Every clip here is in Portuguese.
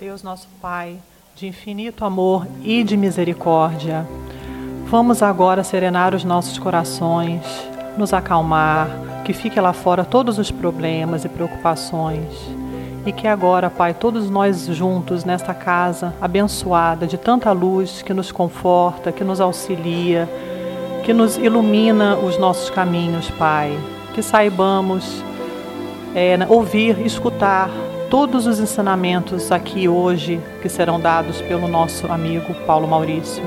Deus nosso Pai, de infinito amor e de misericórdia, vamos agora serenar os nossos corações, nos acalmar, que fique lá fora todos os problemas e preocupações. E que agora, Pai, todos nós juntos nesta casa abençoada de tanta luz que nos conforta, que nos auxilia, que nos ilumina os nossos caminhos, Pai. Que saibamos é, ouvir, escutar todos os ensinamentos aqui hoje que serão dados pelo nosso amigo Paulo Maurício.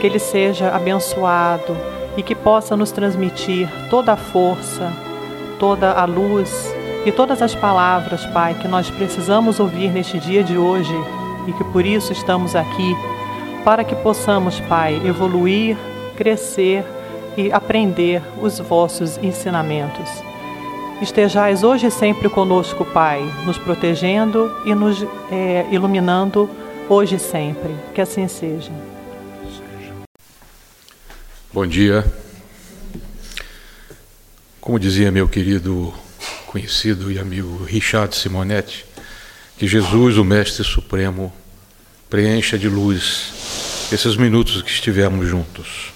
Que ele seja abençoado e que possa nos transmitir toda a força, toda a luz e todas as palavras, Pai, que nós precisamos ouvir neste dia de hoje e que por isso estamos aqui, para que possamos, Pai, evoluir, crescer e aprender os vossos ensinamentos. Estejais hoje e sempre conosco, Pai, nos protegendo e nos é, iluminando hoje e sempre. Que assim seja. Bom dia. Como dizia meu querido conhecido e amigo Richard Simonetti, que Jesus, o Mestre Supremo, preencha de luz esses minutos que estivemos juntos.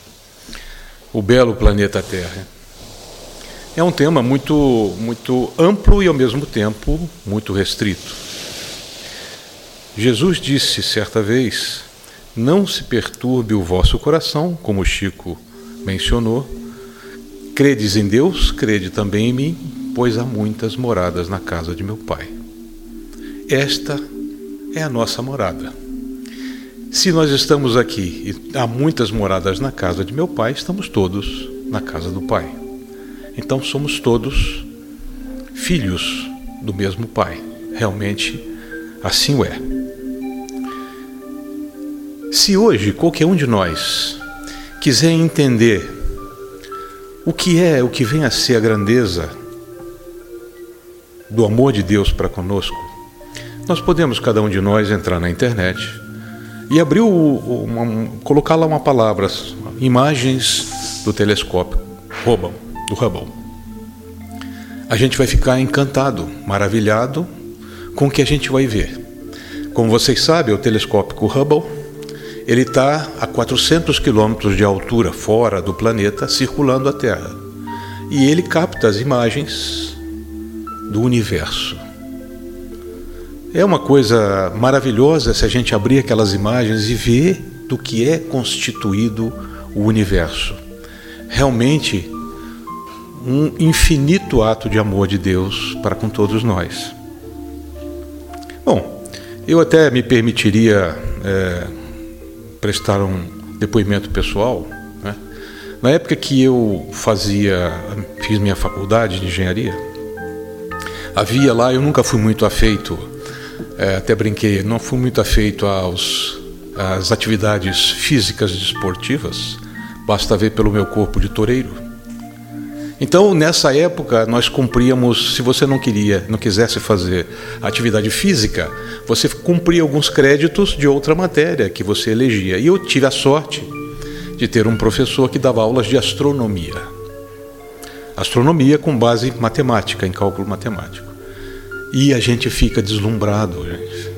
O belo planeta Terra é um tema muito, muito amplo e, ao mesmo tempo, muito restrito. Jesus disse certa vez: Não se perturbe o vosso coração, como Chico mencionou. Credes em Deus, crede também em mim, pois há muitas moradas na casa de meu Pai. Esta é a nossa morada. Se nós estamos aqui e há muitas moradas na casa de meu Pai, estamos todos na casa do Pai. Então somos todos filhos do mesmo Pai. Realmente assim o é. Se hoje qualquer um de nós quiser entender o que é, o que vem a ser a grandeza do amor de Deus para conosco, nós podemos, cada um de nós, entrar na internet e abrir, uma, colocar lá uma palavra, imagens do telescópio Hubble do Hubble. A gente vai ficar encantado, maravilhado com o que a gente vai ver. Como vocês sabem, o telescópio Hubble ele está a 400 quilômetros de altura fora do planeta, circulando a Terra. E ele capta as imagens do universo. É uma coisa maravilhosa se a gente abrir aquelas imagens e ver do que é constituído o universo. Realmente um infinito ato de amor de Deus para com todos nós. Bom, eu até me permitiria é, prestar um depoimento pessoal. Né? Na época que eu fazia, fiz minha faculdade de engenharia, havia lá, eu nunca fui muito afeito, é, até brinquei, não fui muito afeito aos, às atividades físicas desportivas, basta ver pelo meu corpo de toureiro. Então, nessa época, nós cumpríamos, se você não queria, não quisesse fazer atividade física, você cumpria alguns créditos de outra matéria que você elegia. E eu tive a sorte de ter um professor que dava aulas de astronomia. Astronomia com base matemática, em cálculo matemático. E a gente fica deslumbrado, gente.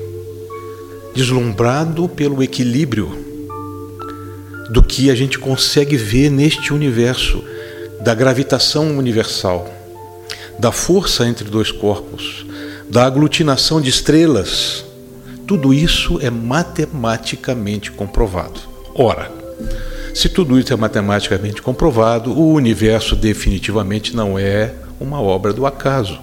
Deslumbrado pelo equilíbrio do que a gente consegue ver neste universo da gravitação universal, da força entre dois corpos, da aglutinação de estrelas, tudo isso é matematicamente comprovado. Ora, se tudo isso é matematicamente comprovado, o universo definitivamente não é uma obra do acaso.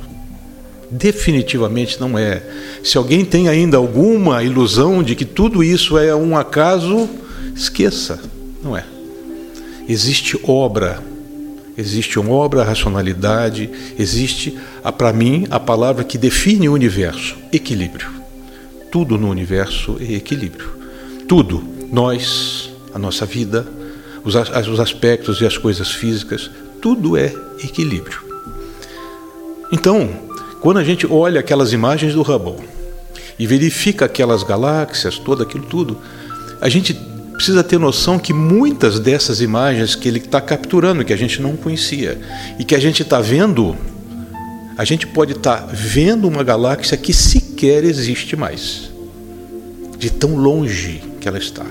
Definitivamente não é. Se alguém tem ainda alguma ilusão de que tudo isso é um acaso, esqueça, não é. Existe obra existe uma obra, a racionalidade, existe, para mim, a palavra que define o universo: equilíbrio. Tudo no universo é equilíbrio. Tudo, nós, a nossa vida, os, os aspectos e as coisas físicas, tudo é equilíbrio. Então, quando a gente olha aquelas imagens do Hubble e verifica aquelas galáxias, todo aquilo tudo, a gente precisa ter noção que muitas dessas imagens que ele está capturando, que a gente não conhecia, e que a gente está vendo, a gente pode estar tá vendo uma galáxia que sequer existe mais. de tão longe que ela está.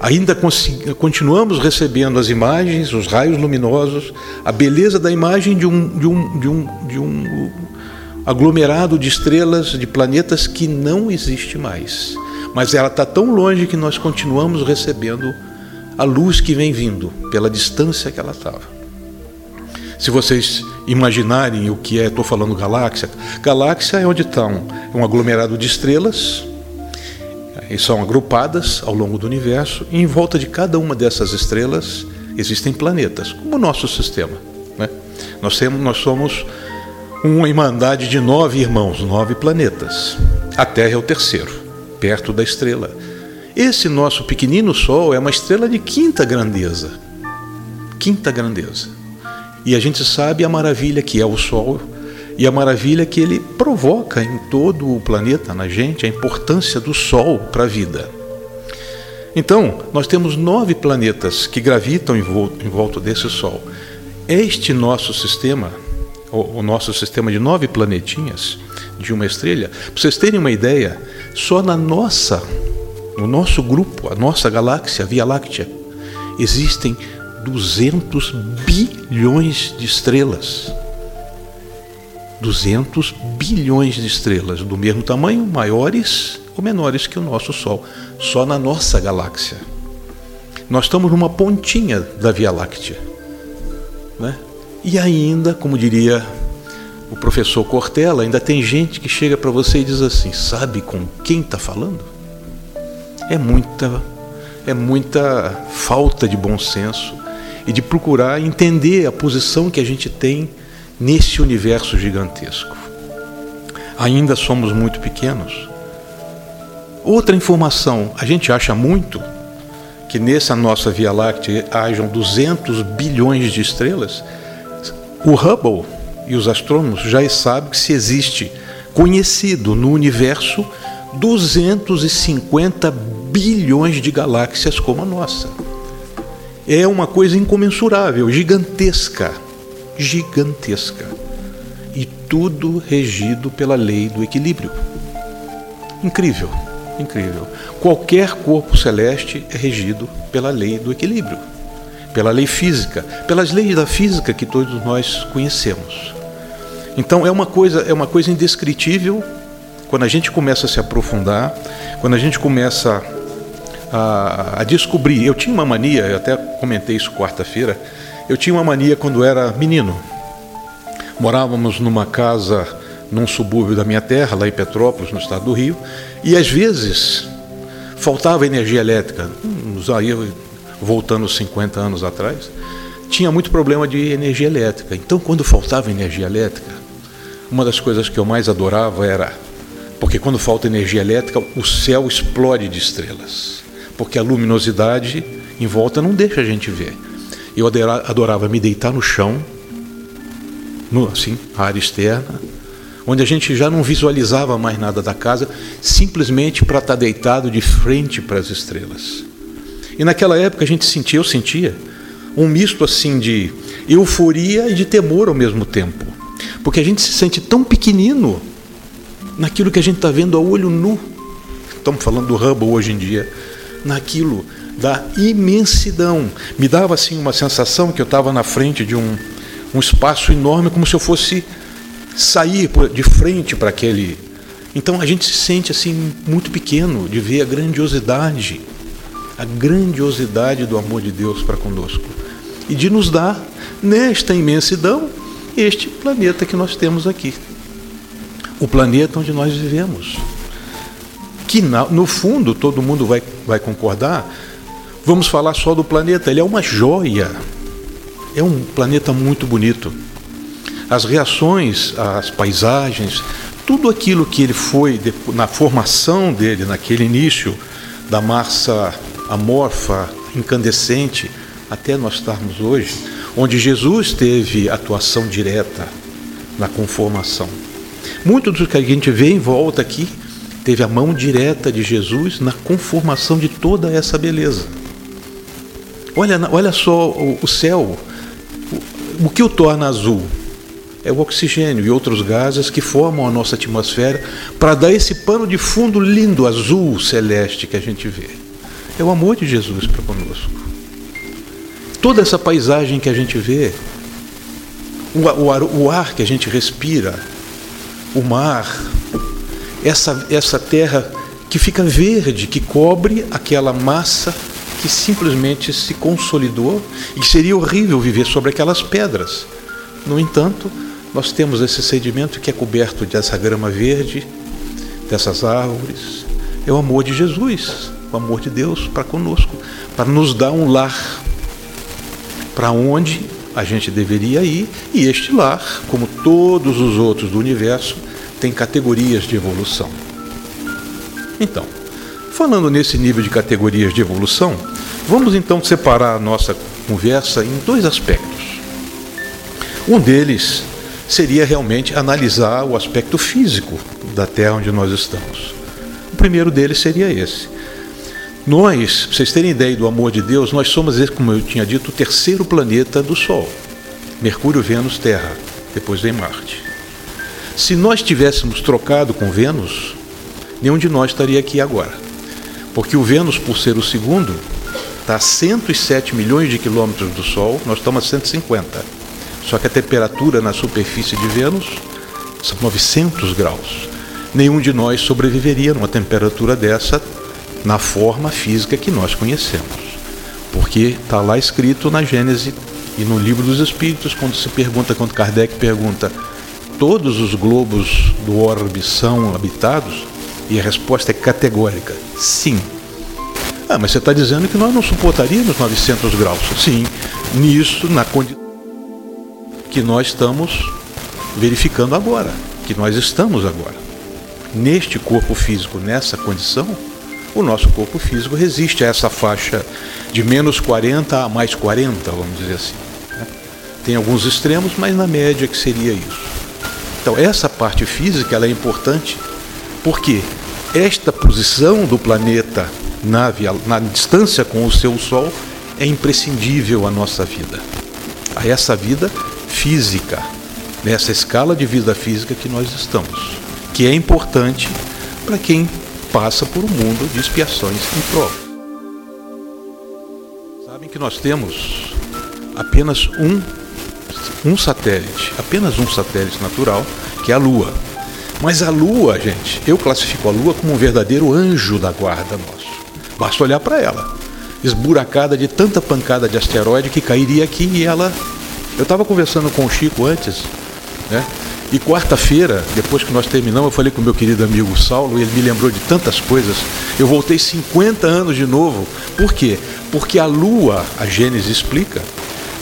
Ainda continuamos recebendo as imagens, os raios luminosos, a beleza da imagem de um, de um, de um, de um aglomerado de estrelas, de planetas que não existe mais. Mas ela está tão longe que nós continuamos recebendo a luz que vem vindo pela distância que ela estava. Se vocês imaginarem o que é, estou falando galáxia, galáxia é onde está um, um aglomerado de estrelas e são agrupadas ao longo do universo, e em volta de cada uma dessas estrelas existem planetas, como o nosso sistema. Né? Nós, temos, nós somos uma irmandade de nove irmãos, nove planetas. A Terra é o terceiro, perto da estrela. Esse nosso pequenino Sol é uma estrela de quinta grandeza. Quinta grandeza. E a gente sabe a maravilha que é o Sol e a maravilha que ele provoca em todo o planeta, na gente, a importância do Sol para a vida. Então, nós temos nove planetas que gravitam em volta, em volta desse Sol. Este nosso sistema, o, o nosso sistema de nove planetinhas de uma estrela, para vocês terem uma ideia, só na nossa, no nosso grupo, a nossa galáxia, a Via Láctea, existem 200 bilhões de estrelas. 200 bilhões de estrelas do mesmo tamanho, maiores ou menores que o nosso Sol, só na nossa galáxia. Nós estamos numa pontinha da Via Láctea. Né? E ainda, como diria o professor Cortella, ainda tem gente que chega para você e diz assim: sabe com quem está falando? É muita, é muita falta de bom senso e de procurar entender a posição que a gente tem nesse universo gigantesco. Ainda somos muito pequenos. Outra informação, a gente acha muito que nessa nossa Via Láctea hajam 200 bilhões de estrelas. O Hubble e os astrônomos já sabem que se existe conhecido no universo 250 bilhões de galáxias como a nossa é uma coisa incomensurável, gigantesca, gigantesca. E tudo regido pela lei do equilíbrio. Incrível, incrível. Qualquer corpo celeste é regido pela lei do equilíbrio, pela lei física, pelas leis da física que todos nós conhecemos. Então é uma coisa, é uma coisa indescritível quando a gente começa a se aprofundar, quando a gente começa a, a descobrir. Eu tinha uma mania, eu até comentei isso quarta-feira, eu tinha uma mania quando era menino. Morávamos numa casa num subúrbio da minha terra, lá em Petrópolis, no estado do Rio, e às vezes faltava energia elétrica. Aí, voltando 50 anos atrás, tinha muito problema de energia elétrica. Então, quando faltava energia elétrica, uma das coisas que eu mais adorava era porque quando falta energia elétrica, o céu explode de estrelas porque a luminosidade em volta não deixa a gente ver. Eu adorava me deitar no chão, no, assim, a área externa, onde a gente já não visualizava mais nada da casa, simplesmente para estar tá deitado de frente para as estrelas. E naquela época a gente sentia, eu sentia, um misto assim de euforia e de temor ao mesmo tempo. Porque a gente se sente tão pequenino naquilo que a gente está vendo a olho nu. Estamos falando do Hubble hoje em dia naquilo da imensidão. Me dava assim uma sensação que eu estava na frente de um, um espaço enorme, como se eu fosse sair de frente para aquele. Então a gente se sente assim muito pequeno de ver a grandiosidade, a grandiosidade do amor de Deus para conosco e de nos dar nesta imensidão este planeta que nós temos aqui. O planeta onde nós vivemos que no fundo todo mundo vai, vai concordar, vamos falar só do planeta. Ele é uma joia, é um planeta muito bonito. As reações, as paisagens, tudo aquilo que ele foi na formação dele, naquele início da massa amorfa, incandescente, até nós estarmos hoje, onde Jesus teve atuação direta na conformação. Muito do que a gente vê em volta aqui teve a mão direta de Jesus na conformação de toda essa beleza. Olha, olha só o, céu, o que o torna azul? é o oxigênio e outros gases que formam a nossa atmosfera para dar esse pano de fundo lindo, azul, celeste que a gente vê. É o amor de Jesus para conosco. Toda essa paisagem que a gente vê, o, ar, o ar que a gente respira, o mar, essa, essa terra que fica verde, que cobre aquela massa que simplesmente se consolidou e que seria horrível viver sobre aquelas pedras. No entanto, nós temos esse sedimento que é coberto dessa grama verde, dessas árvores. É o amor de Jesus, o amor de Deus para conosco, para nos dar um lar para onde a gente deveria ir, e este lar, como todos os outros do universo, tem categorias de evolução. Então, falando nesse nível de categorias de evolução, vamos então separar a nossa conversa em dois aspectos. Um deles seria realmente analisar o aspecto físico da Terra onde nós estamos. O primeiro deles seria esse. Nós, para vocês terem ideia do amor de Deus, nós somos, como eu tinha dito, o terceiro planeta do Sol. Mercúrio, Vênus, Terra. Depois vem Marte. Se nós tivéssemos trocado com Vênus, nenhum de nós estaria aqui agora. Porque o Vênus, por ser o segundo, está a 107 milhões de quilômetros do Sol, nós estamos a 150. Só que a temperatura na superfície de Vênus são 900 graus. Nenhum de nós sobreviveria numa temperatura dessa na forma física que nós conhecemos. Porque está lá escrito na Gênese e no livro dos Espíritos, quando se pergunta, quando Kardec pergunta, todos os globos do orbe são habitados? E a resposta é categórica: sim. Ah, mas você está dizendo que nós não suportaríamos 900 graus? Sim, nisso, na condição que nós estamos verificando agora, que nós estamos agora. Neste corpo físico, nessa condição, o nosso corpo físico resiste a essa faixa de menos 40 a mais 40, vamos dizer assim. Né? Tem alguns extremos, mas na média que seria isso. Então, essa parte física ela é importante porque esta posição do planeta na, via, na distância com o seu Sol é imprescindível à nossa vida, a essa vida física, nessa escala de vida física que nós estamos, que é importante para quem passa por um mundo de expiações e provas. Sabem que nós temos apenas um, um satélite, apenas um satélite natural, que é a Lua. Mas a Lua, gente, eu classifico a Lua como um verdadeiro anjo da guarda nosso. Basta olhar para ela, esburacada de tanta pancada de asteroide que cairia aqui e ela. Eu estava conversando com o Chico antes, né? E quarta-feira, depois que nós terminamos, eu falei com meu querido amigo Saulo, e ele me lembrou de tantas coisas. Eu voltei 50 anos de novo. Por quê? Porque a Lua, a Gênesis explica,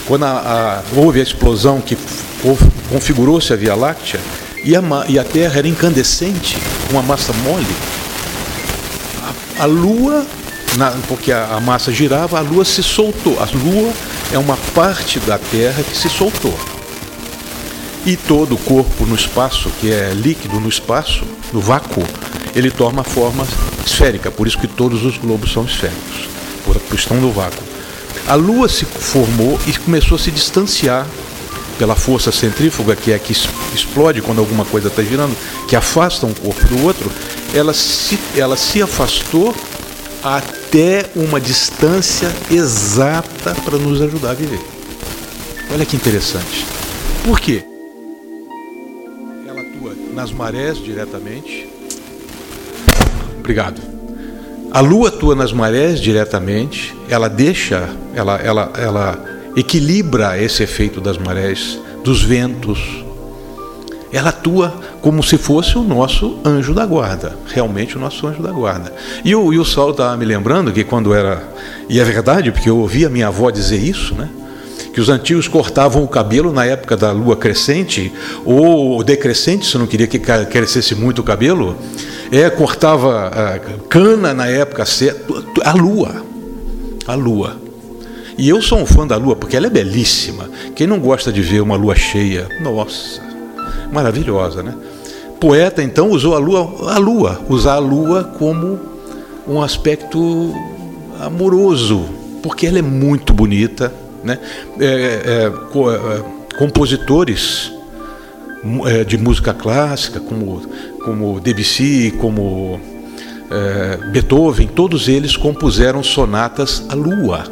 quando a, a, houve a explosão que configurou-se a Via Láctea, e a, e a Terra era incandescente, uma massa mole. A, a Lua, na, porque a, a massa girava, a Lua se soltou. A Lua é uma parte da Terra que se soltou. E todo o corpo no espaço, que é líquido no espaço, no vácuo, ele toma forma esférica, por isso que todos os globos são esféricos, por questão do vácuo. A Lua se formou e começou a se distanciar pela força centrífuga, que é que explode quando alguma coisa está girando, que afasta um corpo do outro, ela se, ela se afastou até uma distância exata para nos ajudar a viver. Olha que interessante. Por quê? Nas marés diretamente. Obrigado. A Lua atua nas marés diretamente, ela deixa, ela, ela, ela equilibra esse efeito das marés, dos ventos. Ela atua como se fosse o nosso anjo da guarda, realmente o nosso anjo da guarda. E o, e o Saulo estava me lembrando que quando era. E é verdade, porque eu ouvi a minha avó dizer isso, né? Que os antigos cortavam o cabelo na época da lua crescente ou decrescente, se não queria que crescesse muito o cabelo, é cortava a cana na época a lua, a lua. E eu sou um fã da lua porque ela é belíssima. Quem não gosta de ver uma lua cheia? Nossa, maravilhosa, né? Poeta então usou a lua, a lua, usar a lua como um aspecto amoroso, porque ela é muito bonita, né? É, é, é compositores é, de música clássica, como, como Debussy, como é, Beethoven, todos eles compuseram sonatas à lua.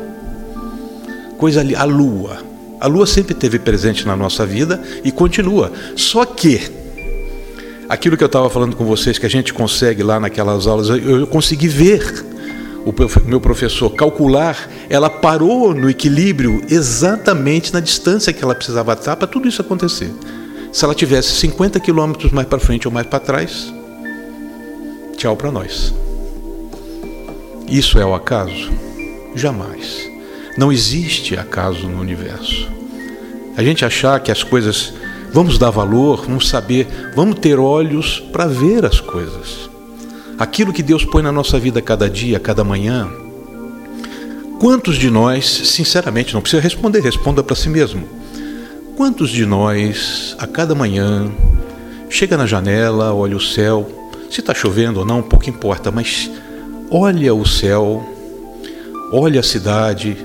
Coisa ali, a lua. A lua sempre esteve presente na nossa vida e continua. Só que aquilo que eu estava falando com vocês, que a gente consegue lá naquelas aulas, eu consegui ver o meu professor calcular, ela parou no equilíbrio exatamente na distância que ela precisava estar para tudo isso acontecer. Se ela tivesse 50 quilômetros mais para frente ou mais para trás, tchau para nós. Isso é o acaso? Jamais. Não existe acaso no universo. A gente achar que as coisas. Vamos dar valor, vamos saber, vamos ter olhos para ver as coisas. Aquilo que Deus põe na nossa vida cada dia, cada manhã. Quantos de nós, sinceramente, não precisa responder, responda para si mesmo. Quantos de nós, a cada manhã, chega na janela, olha o céu, se está chovendo ou não, pouco importa, mas olha o céu, olha a cidade,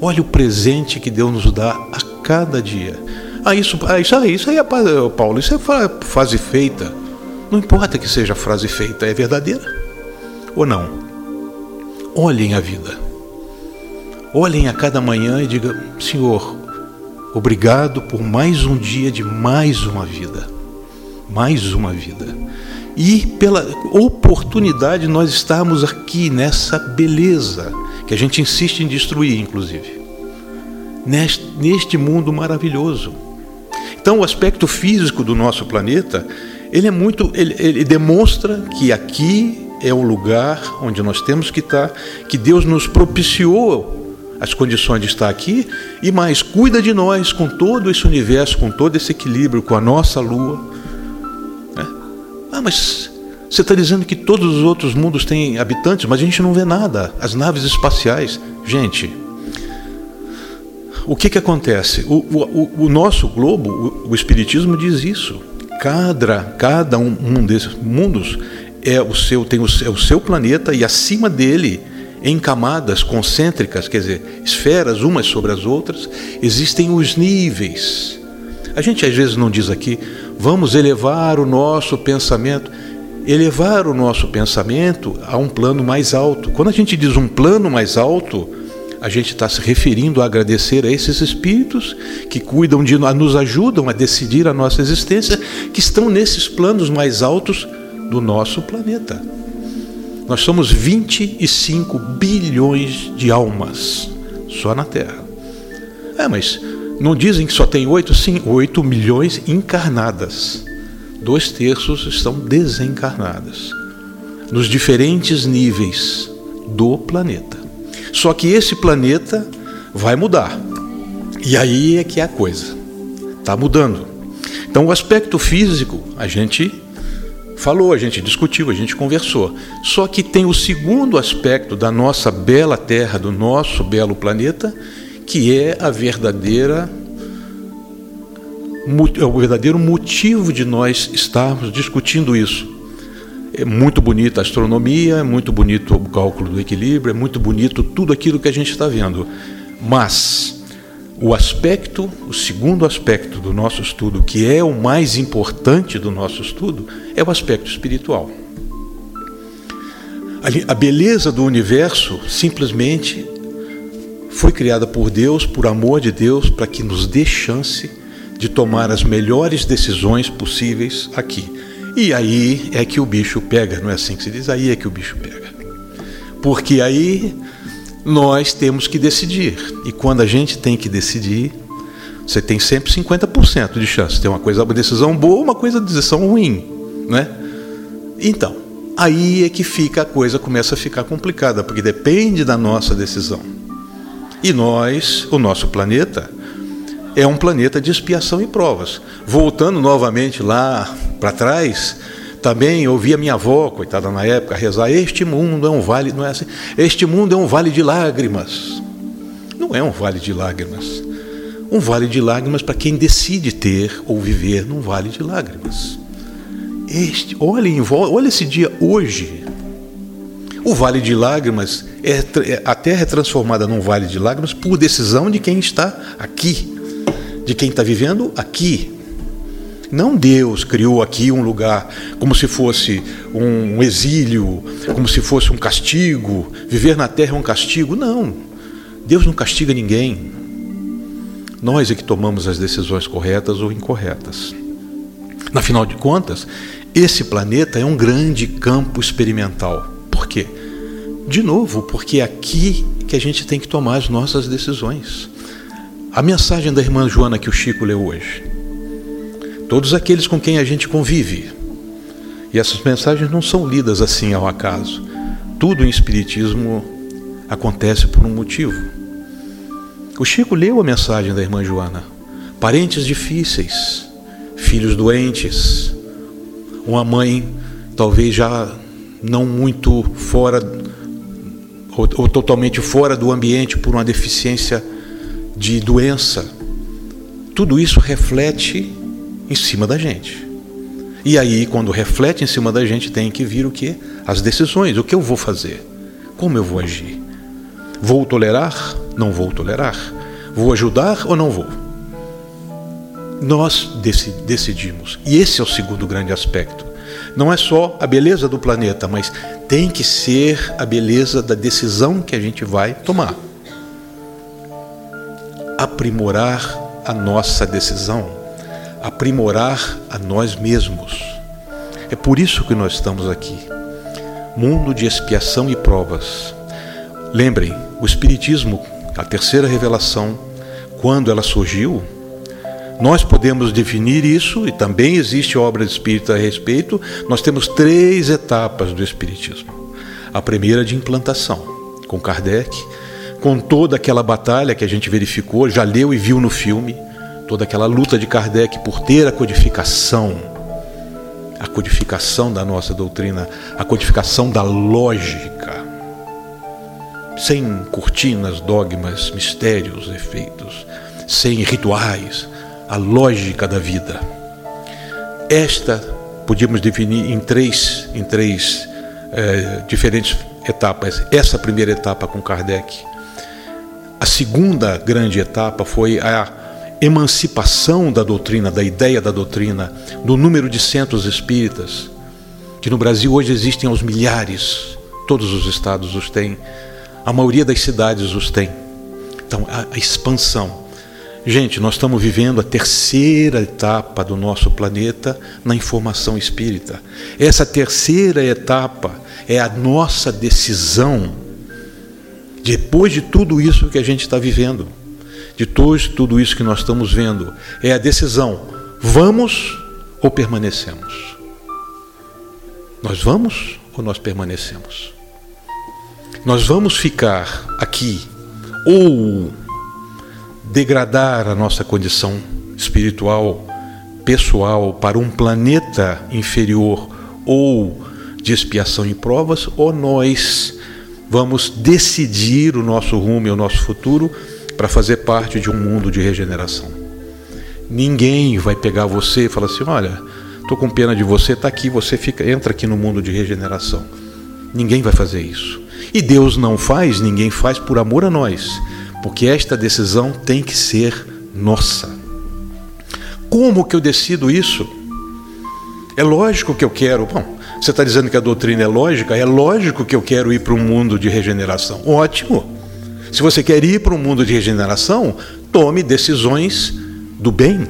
olha o presente que Deus nos dá a cada dia. Ah, isso, ah, isso, isso aí Paulo, isso é frase feita. Não importa que seja frase feita, é verdadeira ou não. Olhem a vida. Olhem a cada manhã e digam: Senhor, Obrigado por mais um dia de mais uma vida. Mais uma vida. E pela oportunidade de nós estarmos aqui nessa beleza que a gente insiste em destruir, inclusive. Neste, neste mundo maravilhoso. Então, o aspecto físico do nosso planeta, ele é muito, ele, ele demonstra que aqui é o lugar onde nós temos que estar, que Deus nos propiciou as condições de estar aqui e mais, cuida de nós com todo esse universo, com todo esse equilíbrio, com a nossa lua. Né? Ah, mas você está dizendo que todos os outros mundos têm habitantes, mas a gente não vê nada. As naves espaciais. Gente, o que, que acontece? O, o, o nosso globo, o, o, Espiritismo diz isso. Cada, cada um, um desses mundos é o seu, tem o, é o seu planeta e acima dele em camadas concêntricas, quer dizer, esferas umas sobre as outras, existem os níveis. A gente às vezes não diz aqui, vamos elevar o nosso pensamento. Elevar o nosso pensamento a um plano mais alto. Quando a gente diz um plano mais alto, a gente está se referindo a agradecer a esses espíritos que cuidam de nós, nos ajudam a decidir a nossa existência, que estão nesses planos mais altos do nosso planeta. Nós somos 25 bilhões de almas só na Terra. É, mas não dizem que só tem 8? Sim, 8 milhões encarnadas. Dois terços estão desencarnadas. Nos diferentes níveis do planeta. Só que esse planeta vai mudar. E aí é que é a coisa. Está mudando. Então, o aspecto físico, a gente falou, a gente discutiu, a gente conversou. Só que tem o segundo aspecto da nossa bela Terra, do nosso belo planeta, que é a verdadeira é o verdadeiro motivo de nós estarmos discutindo isso. É muito bonita a astronomia, é muito bonito o cálculo do equilíbrio, é muito bonito tudo aquilo que a gente está vendo. Mas o aspecto, o segundo aspecto do nosso estudo, que é o mais importante do nosso estudo, é o aspecto espiritual. A beleza do universo simplesmente foi criada por Deus, por amor de Deus, para que nos dê chance de tomar as melhores decisões possíveis aqui. E aí é que o bicho pega, não é assim que se diz? Aí é que o bicho pega. Porque aí nós temos que decidir. E quando a gente tem que decidir, você tem sempre 50% de chance. Tem uma coisa, uma decisão boa, uma coisa decisão ruim, né? Então, aí é que fica a coisa começa a ficar complicada, porque depende da nossa decisão. E nós, o nosso planeta, é um planeta de expiação e provas. Voltando novamente lá para trás, também ouvi a minha avó, coitada na época, rezar: Este mundo é um vale, não é assim? Este mundo é um vale de lágrimas. Não é um vale de lágrimas. Um vale de lágrimas para quem decide ter ou viver num vale de lágrimas. Este, olha, olha esse dia hoje. O vale de lágrimas, é, é, a terra é transformada num vale de lágrimas por decisão de quem está aqui, de quem está vivendo aqui. Não Deus criou aqui um lugar como se fosse um exílio, como se fosse um castigo. Viver na terra é um castigo. Não. Deus não castiga ninguém. Nós é que tomamos as decisões corretas ou incorretas. Na final de contas, esse planeta é um grande campo experimental. Por quê? De novo, porque é aqui que a gente tem que tomar as nossas decisões. A mensagem da irmã Joana que o Chico leu hoje. Todos aqueles com quem a gente convive. E essas mensagens não são lidas assim ao acaso. Tudo em Espiritismo acontece por um motivo. O Chico leu a mensagem da irmã Joana. Parentes difíceis, filhos doentes, uma mãe talvez já não muito fora ou, ou totalmente fora do ambiente por uma deficiência de doença. Tudo isso reflete em cima da gente. E aí, quando reflete em cima da gente, tem que vir o que? As decisões. O que eu vou fazer? Como eu vou agir? Vou tolerar? Não vou tolerar? Vou ajudar ou não vou? Nós decidimos. E esse é o segundo grande aspecto. Não é só a beleza do planeta, mas tem que ser a beleza da decisão que a gente vai tomar. Aprimorar a nossa decisão, aprimorar a nós mesmos. É por isso que nós estamos aqui. Mundo de expiação e provas. Lembrem, o Espiritismo, a terceira revelação, quando ela surgiu, nós podemos definir isso, e também existe obra de espírita a respeito. Nós temos três etapas do Espiritismo. A primeira de implantação, com Kardec, com toda aquela batalha que a gente verificou, já leu e viu no filme, toda aquela luta de Kardec por ter a codificação, a codificação da nossa doutrina, a codificação da lógica, sem cortinas, dogmas, mistérios, efeitos, sem rituais, a lógica da vida. Esta podíamos definir em três, em três é, diferentes etapas. Essa primeira etapa com Kardec. A segunda grande etapa foi a emancipação da doutrina, da ideia da doutrina, do número de centros espíritas, que no Brasil hoje existem aos milhares, todos os estados os têm, a maioria das cidades os tem. Então, a, expansão. Gente, nós estamos vivendo a terceira etapa do nosso planeta na informação espírita. Essa terceira etapa é a nossa decisão, depois de tudo isso que a gente está vivendo, de tudo isso que nós estamos vendo, é a decisão: vamos ou permanecemos? Nós vamos ou nós permanecemos? Nós vamos ficar aqui ou degradar a nossa condição espiritual, pessoal, para um planeta inferior ou de expiação e provas, ou nós vamos decidir o nosso rumo e o nosso futuro para fazer parte de um mundo de regeneração. Ninguém vai pegar você e falar assim: olha, estou com pena de você, está aqui, você fica, entra aqui no mundo de regeneração. Ninguém vai fazer isso. E Deus não faz, ninguém faz por amor a nós porque esta decisão tem que ser nossa. Como que eu decido isso? É lógico que eu quero. Bom, você está dizendo que a doutrina é lógica? É lógico que eu quero ir para um mundo de regeneração. Ótimo! Se você quer ir para um mundo de regeneração, tome decisões do bem.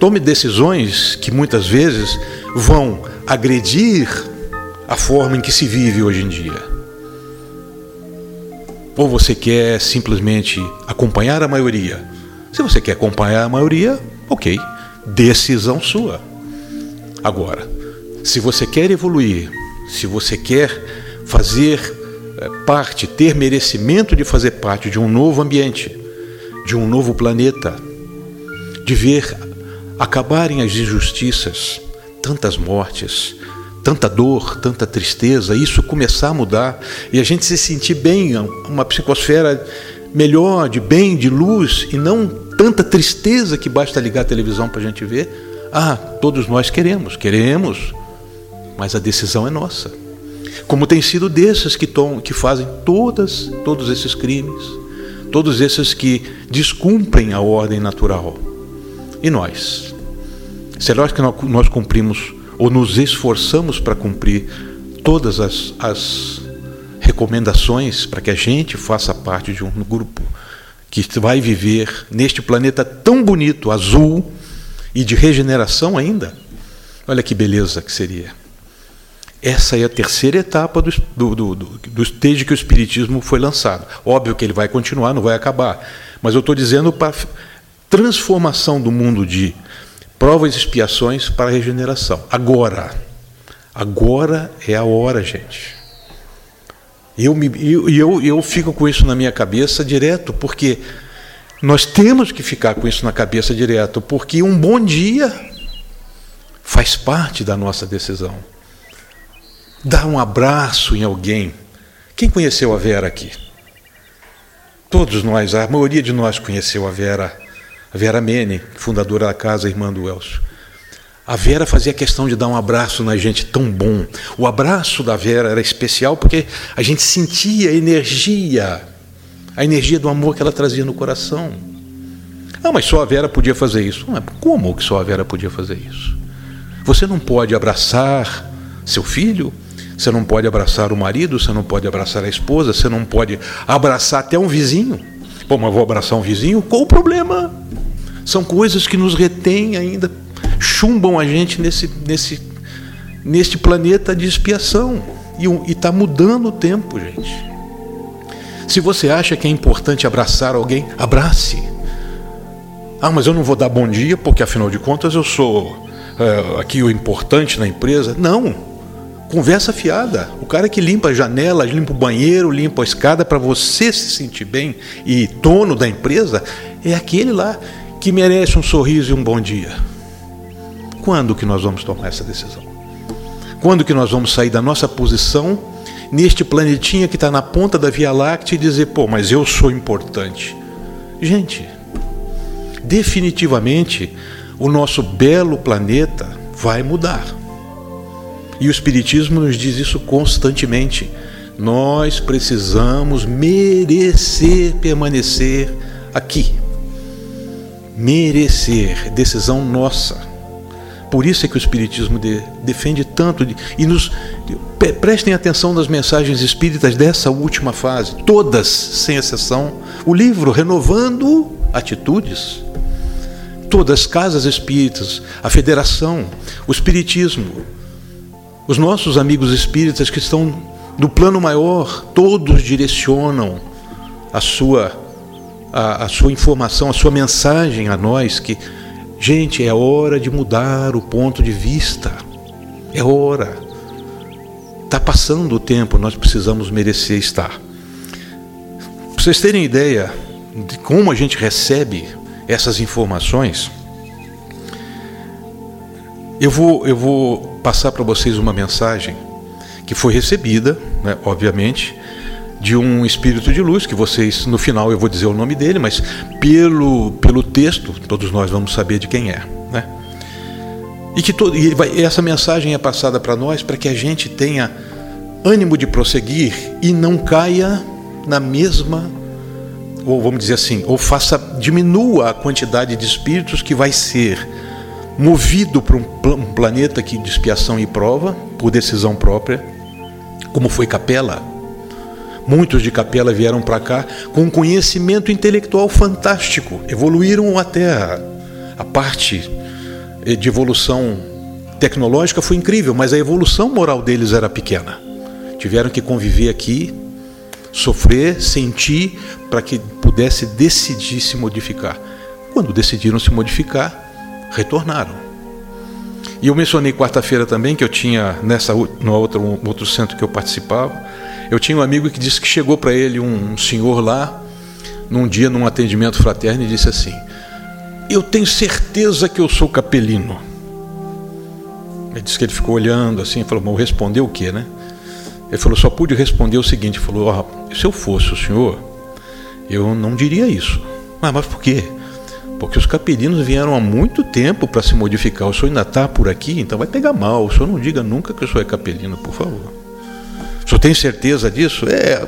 Tome decisões que muitas vezes vão agredir a forma em que se vive hoje em dia. Ou você quer simplesmente acompanhar a maioria? Se você quer acompanhar a maioria, ok, decisão sua. Agora, se você quer evoluir, se você quer fazer eh, parte, ter merecimento de fazer parte de um novo ambiente, de um novo planeta, de ver acabarem as injustiças, tantas mortes, tanta dor, tanta tristeza, isso começar a mudar e a gente se sentir bem, uma psicosfera melhor, de bem, de luz e não tanta tristeza que basta ligar a televisão para a gente ver. Ah, todos nós queremos, queremos, mas a decisão é nossa. Como tem sido desses que, tom, que fazem todas, todos esses crimes, todos esses que descumprem a ordem natural. E nós? Será que nós cumprimos ou nos esforçamos para cumprir todas as, as recomendações para que a gente faça parte de um grupo que vai viver neste planeta tão bonito, azul e de regeneração ainda? Olha que beleza que seria. Essa é a terceira etapa do, do, do, do stage que o Espiritismo foi lançado. Óbvio que ele vai continuar, não vai acabar. Mas eu estou dizendo para transformação do mundo de provas e expiações para a regeneração. Agora, agora é a hora, gente. E eu, eu, eu, eu fico com isso na minha cabeça direto, porque nós temos que ficar com isso na cabeça direto, porque um bom dia faz parte da nossa decisão. Dar um abraço em alguém. Quem conheceu a Vera aqui? Todos nós, a maioria de nós conheceu a Vera, a Vera Mene, fundadora da casa, irmã do Elcio. A Vera fazia questão de dar um abraço na gente tão bom. O abraço da Vera era especial porque a gente sentia a energia, a energia do amor que ela trazia no coração. Ah, mas só a Vera podia fazer isso. Como que só a Vera podia fazer isso? Você não pode abraçar seu filho, você não pode abraçar o marido, você não pode abraçar a esposa, você não pode abraçar até um vizinho. Pô, mas vou abraçar um vizinho? Qual o problema? São coisas que nos retêm ainda, chumbam a gente nesse, nesse, neste planeta de expiação. E está mudando o tempo, gente. Se você acha que é importante abraçar alguém, abrace. Ah, mas eu não vou dar bom dia porque afinal de contas eu sou uh, aqui o importante na empresa. Não. Conversa fiada. O cara que limpa a janela, limpa o banheiro, limpa a escada para você se sentir bem e dono da empresa é aquele lá que merece um sorriso e um bom dia. Quando que nós vamos tomar essa decisão? Quando que nós vamos sair da nossa posição neste planetinha que está na ponta da Via Láctea e dizer, pô, mas eu sou importante? Gente, definitivamente o nosso belo planeta vai mudar. E o Espiritismo nos diz isso constantemente. Nós precisamos merecer permanecer aqui. Merecer, decisão nossa. Por isso é que o Espiritismo de, defende tanto de, e nos prestem atenção nas mensagens espíritas dessa última fase, todas sem exceção. O livro Renovando Atitudes todas as casas espíritas, a federação, o espiritismo, os nossos amigos espíritas que estão no plano maior, todos direcionam a sua a, a sua informação, a sua mensagem a nós que gente, é hora de mudar o ponto de vista. É hora. Está passando o tempo, nós precisamos merecer estar. Para vocês terem ideia de como a gente recebe essas informações, eu vou, eu vou passar para vocês uma mensagem que foi recebida, né, obviamente, de um espírito de luz, que vocês, no final eu vou dizer o nome dele, mas pelo, pelo texto, todos nós vamos saber de quem é. Né? E que todo, e vai, essa mensagem é passada para nós para que a gente tenha ânimo de prosseguir e não caia na mesma ou vamos dizer assim, ou faça diminua a quantidade de espíritos que vai ser movido para um, planeta que de expiação e prova por decisão própria, como foi Capela. Muitos de Capela vieram para cá com um conhecimento intelectual fantástico, evoluíram até a, a parte de evolução tecnológica foi incrível, mas a evolução moral deles era pequena. Tiveram que conviver aqui sofrer, sentir, para que pudesse decidir se modificar. Quando decidiram se modificar, retornaram. E eu mencionei quarta-feira também que eu tinha, nessa, no outro, outro centro que eu participava, eu tinha um amigo que disse que chegou para ele um, um senhor lá, num dia, num atendimento fraterno, e disse assim: Eu tenho certeza que eu sou capelino. Ele disse que ele ficou olhando assim, falou: Mas respondeu o quê, né? Ele falou: Só pude responder o seguinte: falou, oh, se eu fosse o senhor, eu não diria isso. Ah, mas por quê? Porque os capelinos vieram há muito tempo para se modificar. O senhor ainda está por aqui, então vai pegar mal. O senhor não diga nunca que o senhor é capelino, por favor. O senhor tem certeza disso? É,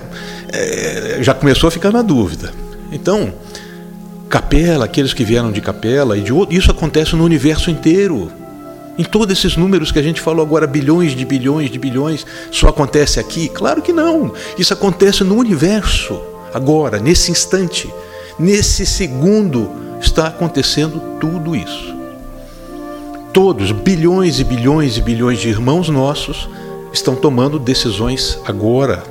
é, já começou a ficar na dúvida. Então, capela, aqueles que vieram de capela, e de, isso acontece no universo inteiro. Em todos esses números que a gente falou agora, bilhões de bilhões de bilhões, só acontece aqui? Claro que não. Isso acontece no universo, agora, nesse instante, nesse segundo, está acontecendo tudo isso. Todos, bilhões e bilhões e bilhões de irmãos nossos, estão tomando decisões agora.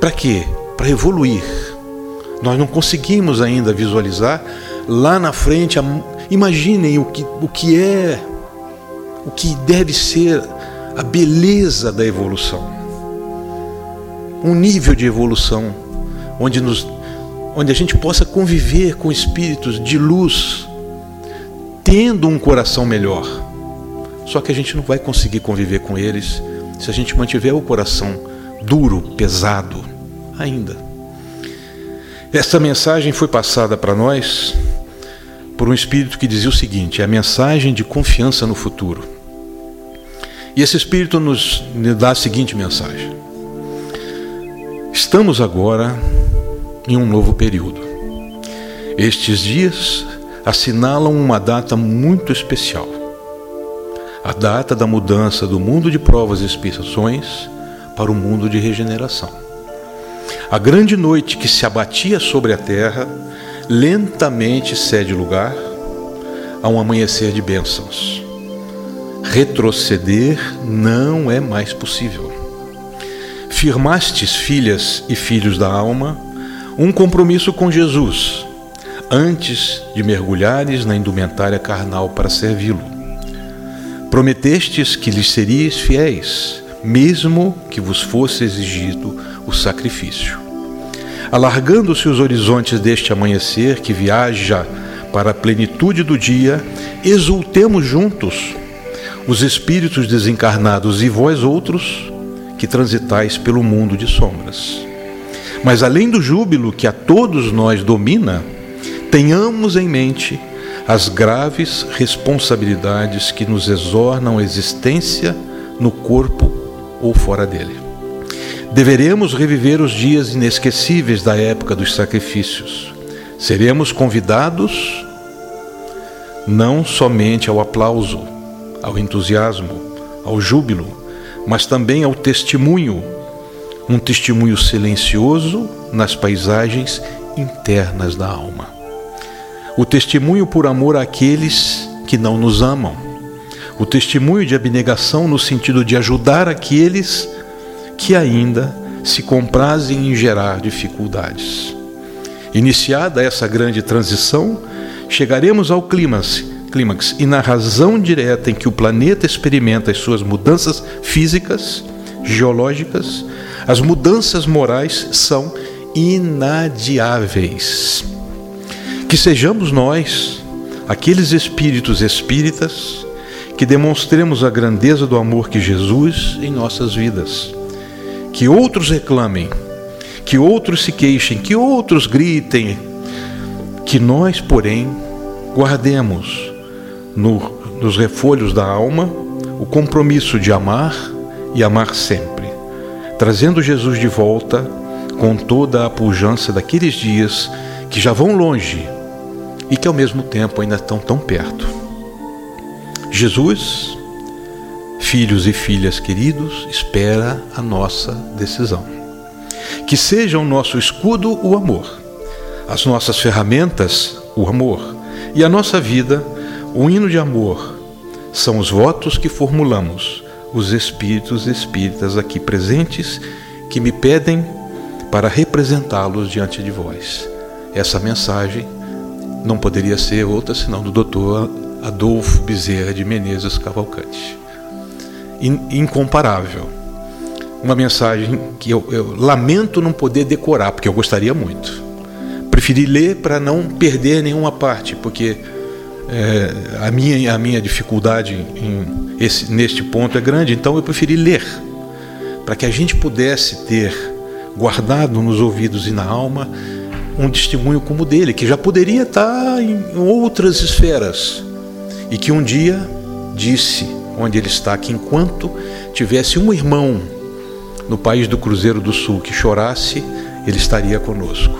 Para quê? Para evoluir. Nós não conseguimos ainda visualizar lá na frente. Imaginem o que, o que é o que deve ser a beleza da evolução. Um nível de evolução onde, nos, onde a gente possa conviver com espíritos de luz, tendo um coração melhor. Só que a gente não vai conseguir conviver com eles se a gente mantiver o coração duro, pesado, ainda. Essa mensagem foi passada para nós por um espírito que dizia o seguinte: é a mensagem de confiança no futuro. E esse Espírito nos dá a seguinte mensagem: Estamos agora em um novo período. Estes dias assinalam uma data muito especial. A data da mudança do mundo de provas e expiações para o mundo de regeneração. A grande noite que se abatia sobre a terra lentamente cede lugar a um amanhecer de bênçãos retroceder não é mais possível. Firmastes, filhas e filhos da alma, um compromisso com Jesus, antes de mergulhares na indumentária carnal para servi-lo. Prometestes que lhes seríeis fiéis, mesmo que vos fosse exigido o sacrifício. Alargando-se os horizontes deste amanhecer que viaja para a plenitude do dia, exultemos juntos os espíritos desencarnados e vós outros que transitais pelo mundo de sombras. Mas além do júbilo que a todos nós domina, tenhamos em mente as graves responsabilidades que nos exornam a existência no corpo ou fora dele. Deveremos reviver os dias inesquecíveis da época dos sacrifícios. Seremos convidados não somente ao aplauso, ao entusiasmo, ao júbilo, mas também ao testemunho, um testemunho silencioso nas paisagens internas da alma. O testemunho por amor àqueles que não nos amam. O testemunho de abnegação no sentido de ajudar aqueles que ainda se comprazem em gerar dificuldades. Iniciada essa grande transição, chegaremos ao clímax clímax e na razão direta em que o planeta experimenta as suas mudanças físicas, geológicas, as mudanças morais são inadiáveis. Que sejamos nós, aqueles espíritos espíritas, que demonstremos a grandeza do amor que Jesus em nossas vidas. Que outros reclamem, que outros se queixem, que outros gritem, que nós, porém, guardemos no, nos refolhos da alma o compromisso de amar e amar sempre, trazendo Jesus de volta com toda a pujança daqueles dias que já vão longe e que ao mesmo tempo ainda estão tão perto. Jesus, filhos e filhas queridos, espera a nossa decisão. Que seja o nosso escudo o amor, as nossas ferramentas o amor e a nossa vida o hino de amor são os votos que formulamos, os espíritos espíritas aqui presentes que me pedem para representá-los diante de vós. Essa mensagem não poderia ser outra senão do Dr. Adolfo Bezerra de Menezes Cavalcante. Incomparável. Uma mensagem que eu, eu lamento não poder decorar, porque eu gostaria muito. Preferi ler para não perder nenhuma parte, porque é, a, minha, a minha dificuldade em esse, neste ponto é grande, então eu preferi ler, para que a gente pudesse ter guardado nos ouvidos e na alma um testemunho como o dele, que já poderia estar em outras esferas, e que um dia disse, onde ele está, que enquanto tivesse um irmão no país do Cruzeiro do Sul que chorasse, ele estaria conosco.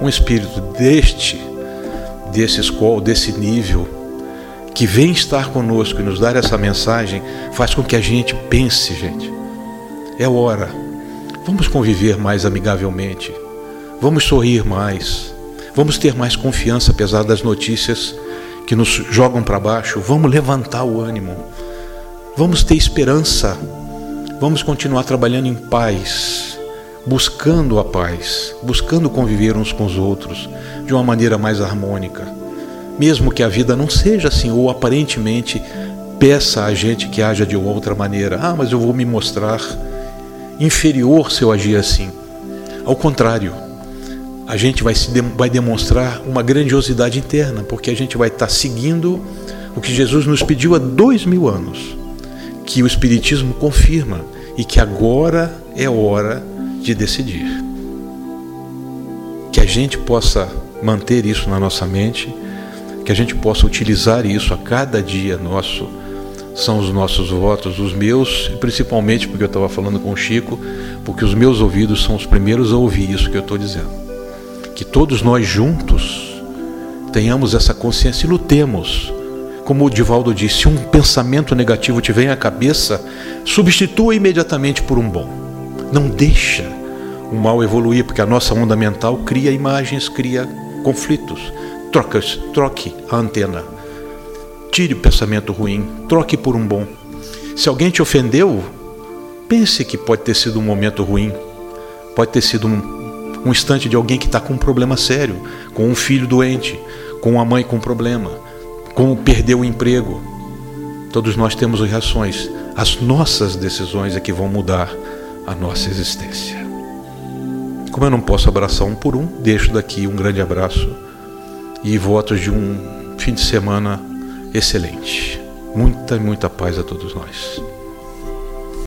Um espírito deste desse escola, desse nível, que vem estar conosco e nos dar essa mensagem, faz com que a gente pense, gente. É hora. Vamos conviver mais amigavelmente. Vamos sorrir mais. Vamos ter mais confiança apesar das notícias que nos jogam para baixo. Vamos levantar o ânimo. Vamos ter esperança. Vamos continuar trabalhando em paz, buscando a paz, buscando conviver uns com os outros de uma maneira mais harmônica. Mesmo que a vida não seja assim, ou aparentemente peça a gente que haja de outra maneira. Ah, mas eu vou me mostrar inferior se eu agir assim. Ao contrário, a gente vai, se, vai demonstrar uma grandiosidade interna, porque a gente vai estar seguindo o que Jesus nos pediu há dois mil anos, que o Espiritismo confirma e que agora é hora de decidir. Que a gente possa manter isso na nossa mente, que a gente possa utilizar isso a cada dia nosso. São os nossos votos, os meus, principalmente porque eu estava falando com o Chico, porque os meus ouvidos são os primeiros a ouvir isso que eu estou dizendo que todos nós juntos tenhamos essa consciência e lutemos. Como o Divaldo disse, se um pensamento negativo te vem à cabeça, substitua imediatamente por um bom. Não deixa o mal evoluir, porque a nossa onda mental cria imagens, cria conflitos. Troca, troque a antena. Tire o pensamento ruim, troque por um bom. Se alguém te ofendeu, pense que pode ter sido um momento ruim, pode ter sido um um instante de alguém que está com um problema sério, com um filho doente, com uma mãe com problema, com perder o emprego. Todos nós temos reações. As nossas decisões é que vão mudar a nossa existência. Como eu não posso abraçar um por um, deixo daqui um grande abraço e votos de um fim de semana excelente. Muita, muita paz a todos nós.